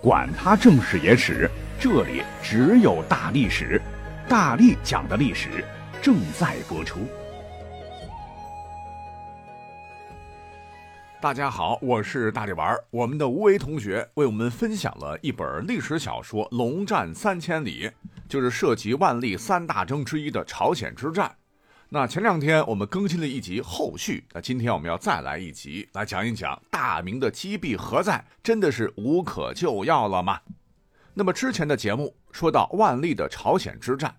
管他正史野史，这里只有大历史，大力讲的历史正在播出。大家好，我是大力丸。我们的吴为同学为我们分享了一本历史小说《龙战三千里》，就是涉及万历三大征之一的朝鲜之战。那前两天我们更新了一集后续，那今天我们要再来一集，来讲一讲大明的积弊何在？真的是无可救药了吗？那么之前的节目说到万历的朝鲜之战，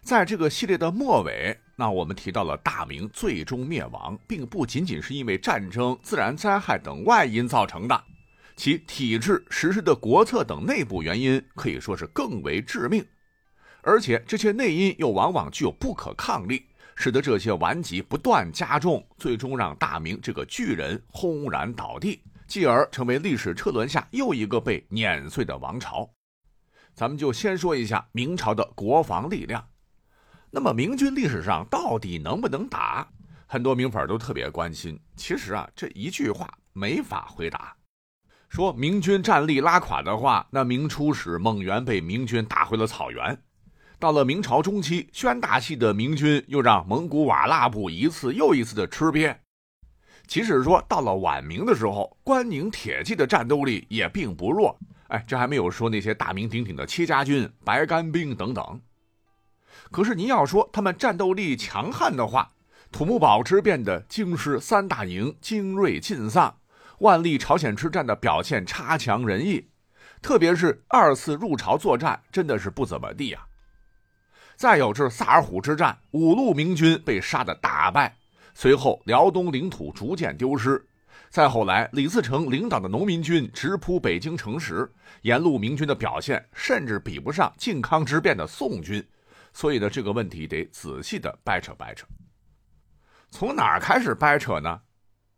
在这个系列的末尾，那我们提到了大明最终灭亡，并不仅仅是因为战争、自然灾害等外因造成的，其体制、实施的国策等内部原因可以说是更为致命，而且这些内因又往往具有不可抗力。使得这些顽疾不断加重，最终让大明这个巨人轰然倒地，继而成为历史车轮下又一个被碾碎的王朝。咱们就先说一下明朝的国防力量。那么明军历史上到底能不能打？很多明粉都特别关心。其实啊，这一句话没法回答。说明军战力拉垮的话，那明初时蒙元被明军打回了草原。到了明朝中期，宣大系的明军又让蒙古瓦剌部一次又一次的吃瘪。即使说到了晚明的时候，关宁铁骑的战斗力也并不弱。哎，这还没有说那些大名鼎鼎的戚家军、白干兵等等。可是您要说他们战斗力强悍的话，土木堡之变的京师三大营精锐尽丧，万历朝鲜之战的表现差强人意，特别是二次入朝作战，真的是不怎么地啊。再有这萨尔浒之战，五路明军被杀得大败，随后辽东领土逐渐丢失。再后来，李自成领导的农民军直扑北京城时，沿路明军的表现甚至比不上靖康之变的宋军。所以呢，这个问题得仔细的掰扯掰扯。从哪儿开始掰扯呢？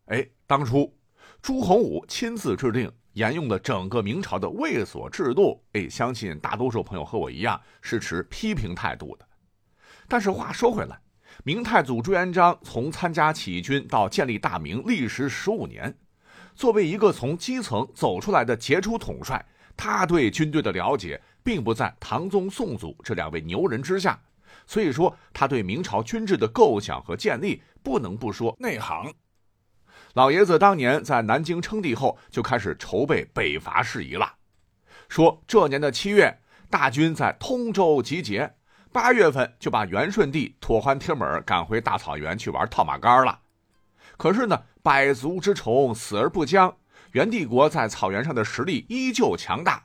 哎，当初朱洪武亲自制定。沿用了整个明朝的卫所制度，哎，相信大多数朋友和我一样是持批评态度的。但是话说回来，明太祖朱元璋从参加起义军到建立大明，历时十五年。作为一个从基层走出来的杰出统帅，他对军队的了解并不在唐宗宋祖这两位牛人之下，所以说他对明朝军制的构想和建立，不能不说内行。老爷子当年在南京称帝后，就开始筹备北伐事宜了。说这年的七月，大军在通州集结，八月份就把元顺帝妥欢帖木儿赶回大草原去玩套马杆了。可是呢，百足之虫，死而不僵。元帝国在草原上的实力依旧强大，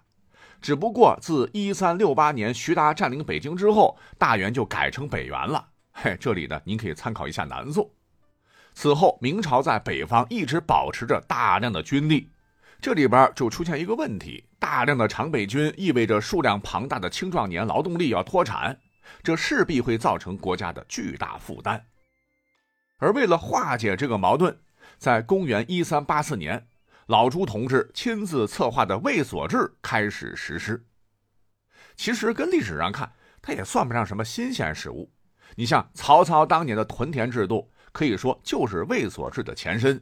只不过自一三六八年徐达占领北京之后，大元就改成北元了。嘿，这里呢，您可以参考一下南宋。此后，明朝在北方一直保持着大量的军力，这里边就出现一个问题：大量的常备军意味着数量庞大的青壮年劳动力要脱产，这势必会造成国家的巨大负担。而为了化解这个矛盾，在公元一三八四年，老朱同志亲自策划的卫所制开始实施。其实，跟历史上看，它也算不上什么新鲜事物。你像曹操当年的屯田制度。可以说就是卫所制的前身，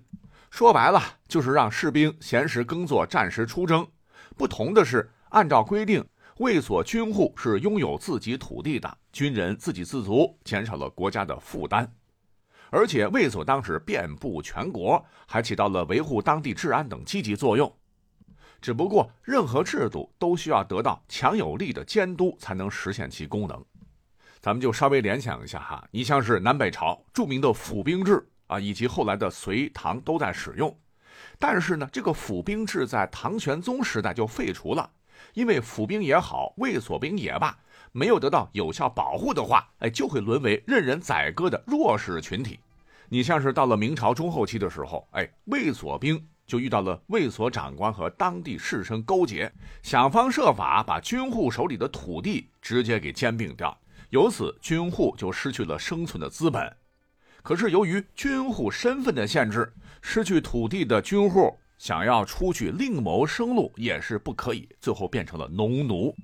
说白了就是让士兵闲时耕作，战时出征。不同的是，按照规定，卫所军户是拥有自己土地的，军人自给自足，减少了国家的负担。而且卫所当时遍布全国，还起到了维护当地治安等积极作用。只不过，任何制度都需要得到强有力的监督，才能实现其功能。咱们就稍微联想一下哈，你像是南北朝著名的府兵制啊，以及后来的隋唐都在使用，但是呢，这个府兵制在唐玄宗时代就废除了，因为府兵也好，卫所兵也罢，没有得到有效保护的话，哎，就会沦为任人宰割的弱势群体。你像是到了明朝中后期的时候，哎，卫所兵就遇到了卫所长官和当地士绅勾结，想方设法把军户手里的土地直接给兼并掉。由此，军户就失去了生存的资本。可是，由于军户身份的限制，失去土地的军户想要出去另谋生路也是不可以，最后变成了农奴。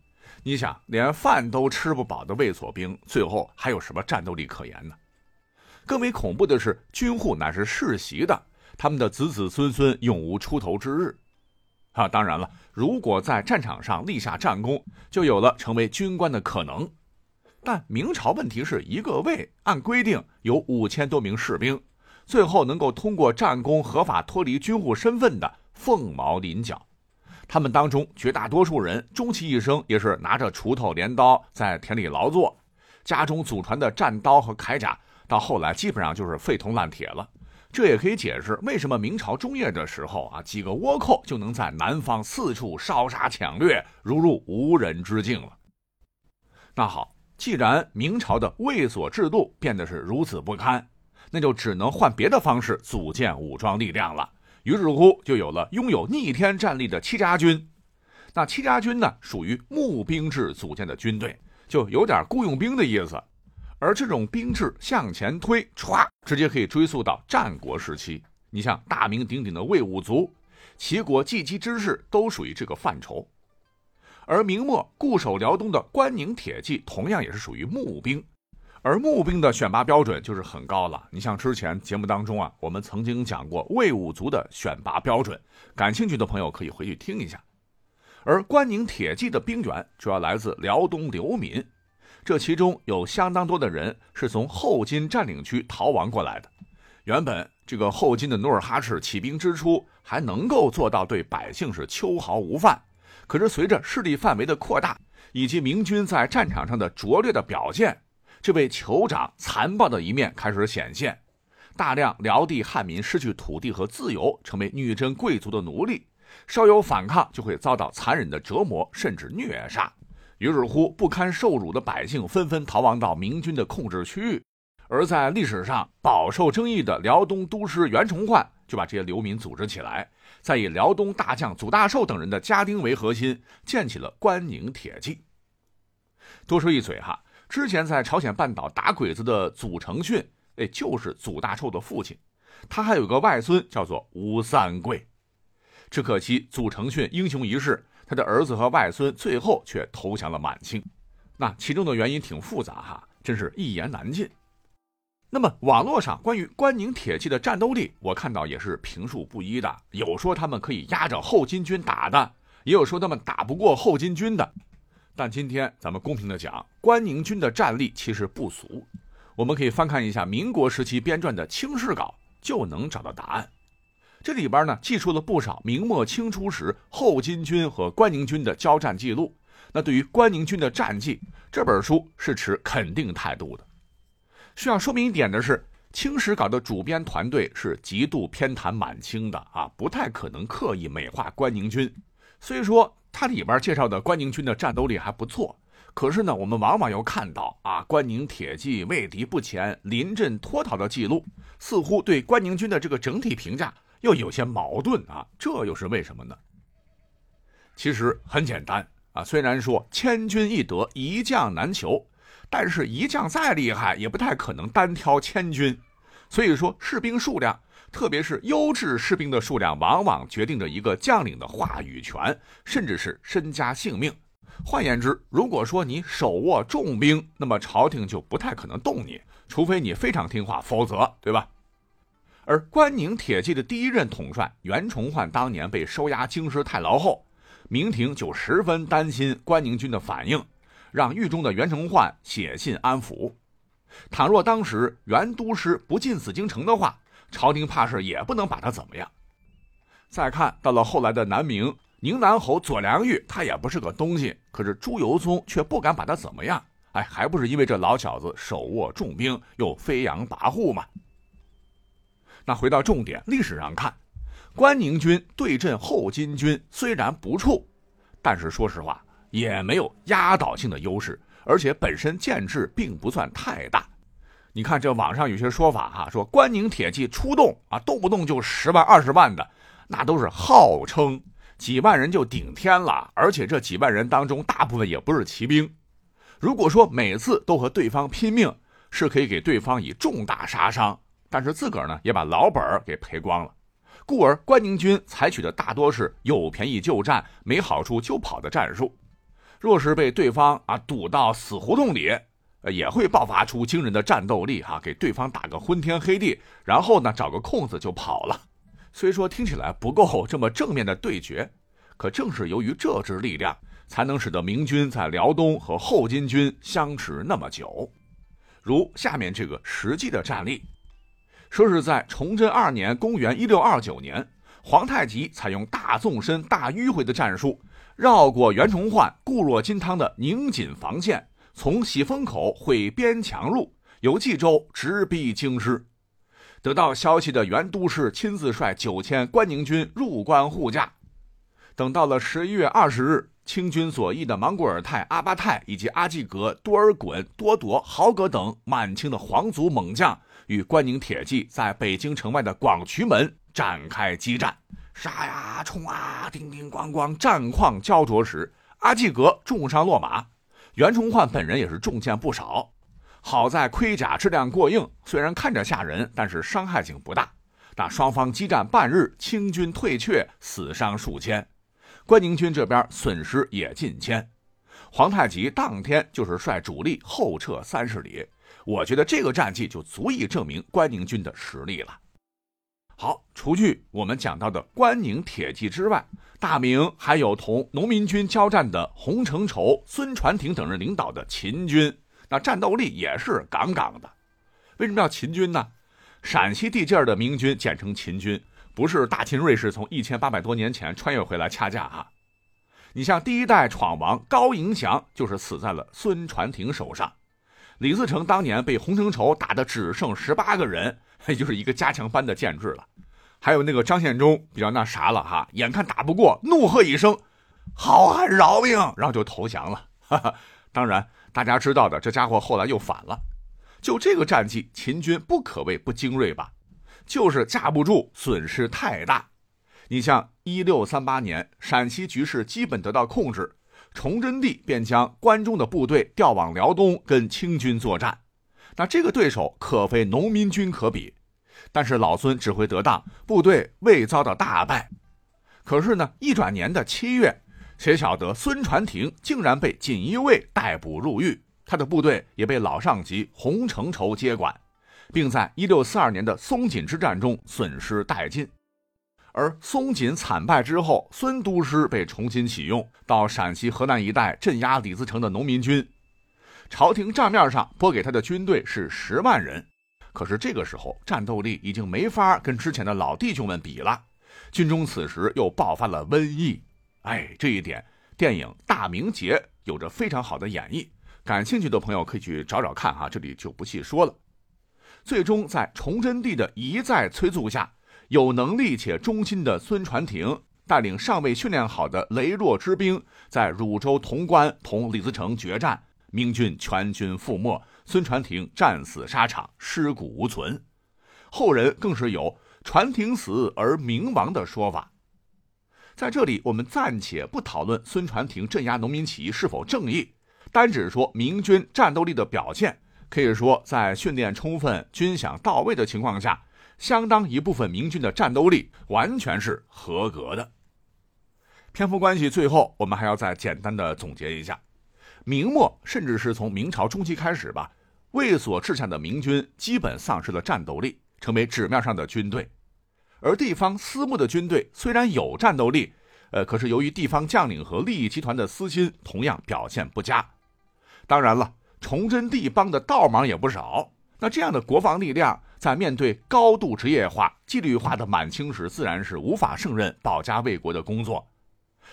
你想，连饭都吃不饱的卫所兵，最后还有什么战斗力可言呢？更为恐怖的是，军户乃是世袭的，他们的子子孙孙永无出头之日。啊，当然了，如果在战场上立下战功，就有了成为军官的可能。但明朝问题是一个卫，按规定有五千多名士兵，最后能够通过战功合法脱离军户身份的凤毛麟角。他们当中绝大多数人终其一生也是拿着锄头、镰刀在田里劳作，家中祖传的战刀和铠甲到后来基本上就是废铜烂铁了。这也可以解释为什么明朝中叶的时候啊，几个倭寇就能在南方四处烧杀抢掠，如入无人之境了。那好，既然明朝的卫所制度变得是如此不堪，那就只能换别的方式组建武装力量了。于是乎，就有了拥有逆天战力的戚家军。那戚家军呢，属于募兵制组建的军队，就有点雇佣兵的意思。而这种兵制向前推，歘，直接可以追溯到战国时期。你像大名鼎鼎的魏武卒，齐国继姬之士都属于这个范畴。而明末固守辽东的关宁铁骑，同样也是属于募兵。而募兵的选拔标准就是很高了。你像之前节目当中啊，我们曾经讲过魏武卒的选拔标准，感兴趣的朋友可以回去听一下。而关宁铁骑的兵员主要来自辽东流民。这其中有相当多的人是从后金占领区逃亡过来的。原本这个后金的努尔哈赤起兵之初还能够做到对百姓是秋毫无犯，可是随着势力范围的扩大，以及明军在战场上的拙劣的表现，这位酋长残暴的一面开始显现。大量辽地汉民失去土地和自由，成为女真贵族的奴隶，稍有反抗就会遭到残忍的折磨，甚至虐杀。于是乎，不堪受辱的百姓纷纷逃亡到明军的控制区域，而在历史上饱受争议的辽东都师袁崇焕就把这些流民组织起来，再以辽东大将祖大寿等人的家丁为核心，建起了关宁铁骑。多说一嘴哈，之前在朝鲜半岛打鬼子的祖承训，哎，就是祖大寿的父亲，他还有个外孙叫做吴三桂。只可惜祖承训英雄一世。他的儿子和外孙最后却投降了满清，那其中的原因挺复杂哈，真是一言难尽。那么网络上关于关宁铁骑的战斗力，我看到也是评述不一的，有说他们可以压着后金军打的，也有说他们打不过后金军的。但今天咱们公平的讲，关宁军的战力其实不俗，我们可以翻看一下民国时期编撰的清史稿，就能找到答案。这里边呢记述了不少明末清初时后金军和关宁军的交战记录。那对于关宁军的战绩，这本书是持肯定态度的。需要说明一点的是，清史稿的主编团队是极度偏袒满清的啊，不太可能刻意美化关宁军。虽说它里边介绍的关宁军的战斗力还不错，可是呢，我们往往又看到啊，关宁铁骑畏敌不前、临阵脱逃的记录，似乎对关宁军的这个整体评价。又有些矛盾啊，这又是为什么呢？其实很简单啊，虽然说千军易得，一将难求，但是一将再厉害，也不太可能单挑千军。所以说，士兵数量，特别是优质士兵的数量，往往决定着一个将领的话语权，甚至是身家性命。换言之，如果说你手握重兵，那么朝廷就不太可能动你，除非你非常听话，否则，对吧？而关宁铁骑的第一任统帅袁崇焕当年被收押京师太牢后，明廷就十分担心关宁军的反应，让狱中的袁崇焕写信安抚。倘若当时袁都师不进紫禁城的话，朝廷怕是也不能把他怎么样。再看到了后来的南明宁南侯左良玉，他也不是个东西，可是朱由崧却不敢把他怎么样。哎，还不是因为这老小子手握重兵，又飞扬跋扈吗？那回到重点，历史上看，关宁军对阵后金军虽然不怵，但是说实话也没有压倒性的优势，而且本身建制并不算太大。你看这网上有些说法哈，说关宁铁骑出动啊，动不动就十万二十万的，那都是号称几万人就顶天了，而且这几万人当中大部分也不是骑兵。如果说每次都和对方拼命，是可以给对方以重大杀伤。但是自个儿呢也把老本儿给赔光了，故而关宁军采取的大多是有便宜就占、没好处就跑的战术。若是被对方啊堵到死胡同里，也会爆发出惊人的战斗力哈，给对方打个昏天黑地，然后呢找个空子就跑了。虽说听起来不够这么正面的对决，可正是由于这支力量，才能使得明军在辽东和后金军相持那么久。如下面这个实际的战例，说是在崇祯二年（公元1629年），皇太极采用大纵深、大迂回的战术，绕过袁崇焕固若金汤的宁锦防线，从喜峰口会边墙入，由冀州直逼京师。得到消息的袁都师亲自率九千关宁军入关护驾。等到了十一月二十日，清军左翼的莽古尔泰、阿巴泰以及阿济格、多尔衮、多铎、豪格等满清的皇族猛将与关宁铁骑在北京城外的广渠门展开激战，杀呀冲啊，叮叮咣咣，战况焦灼时，阿济格重伤落马，袁崇焕本人也是中箭不少，好在盔甲质量过硬，虽然看着吓人，但是伤害性不大。但双方激战半日，清军退却，死伤数千。关宁军这边损失也近千，皇太极当天就是率主力后撤三十里。我觉得这个战绩就足以证明关宁军的实力了。好，除去我们讲到的关宁铁骑之外，大明还有同农民军交战的洪承畴、孙传庭等人领导的秦军，那战斗力也是杠杠的。为什么叫秦军呢？陕西地界的明军简称秦军。不是大秦瑞士从一千八百多年前穿越回来掐架哈，你像第一代闯王高迎祥就是死在了孙传庭手上，李自成当年被洪承畴打得只剩十八个人，也就是一个加强班的建制了。还有那个张献忠比较那啥了哈，眼看打不过，怒喝一声“好汉饶命”，然后就投降了。哈哈，当然大家知道的，这家伙后来又反了。就这个战绩，秦军不可谓不精锐吧？就是架不住，损失太大。你像一六三八年，陕西局势基本得到控制，崇祯帝便将关中的部队调往辽东跟清军作战。那这个对手可非农民军可比。但是老孙指挥得当，部队未遭到大败。可是呢，一转年的七月，谁晓得孙传庭竟然被锦衣卫逮捕入狱，他的部队也被老上级洪承畴接管。并在1642年的松锦之战中损失殆尽，而松锦惨败之后，孙都师被重新启用，到陕西、河南一带镇压李自成的农民军。朝廷账面上拨给他的军队是十万人，可是这个时候战斗力已经没法跟之前的老弟兄们比了。军中此时又爆发了瘟疫，哎，这一点电影《大明劫》有着非常好的演绎，感兴趣的朋友可以去找找看哈，这里就不细说了。最终，在崇祯帝的一再催促下，有能力且忠心的孙传庭带领尚未训练好的羸弱之兵，在汝州潼关同李自成决战，明军全军覆没，孙传庭战死沙场，尸骨无存。后人更是有“传庭死而明亡”的说法。在这里，我们暂且不讨论孙传庭镇压农民起义是否正义，单只说明军战斗力的表现。可以说，在训练充分、军饷到位的情况下，相当一部分明军的战斗力完全是合格的。篇幅关系，最后我们还要再简单的总结一下：明末甚至是从明朝中期开始吧，卫所治下的明军基本丧失了战斗力，成为纸面上的军队；而地方私募的军队虽然有战斗力，呃，可是由于地方将领和利益集团的私心，同样表现不佳。当然了。崇祯帝帮的倒忙也不少，那这样的国防力量，在面对高度职业化、纪律化的满清时，自然是无法胜任保家卫国的工作。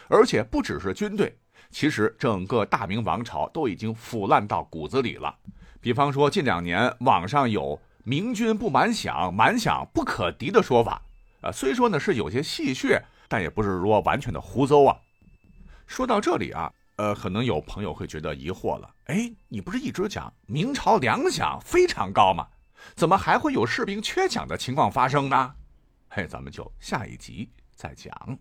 而且不只是军队，其实整个大明王朝都已经腐烂到骨子里了。比方说，近两年网上有“明军不满饷，满饷不可敌”的说法，啊，虽说呢是有些戏谑，但也不是说完全的胡诌啊。说到这里啊。呃，可能有朋友会觉得疑惑了，哎，你不是一直讲明朝粮饷非常高吗？怎么还会有士兵缺饷的情况发生呢？嘿，咱们就下一集再讲。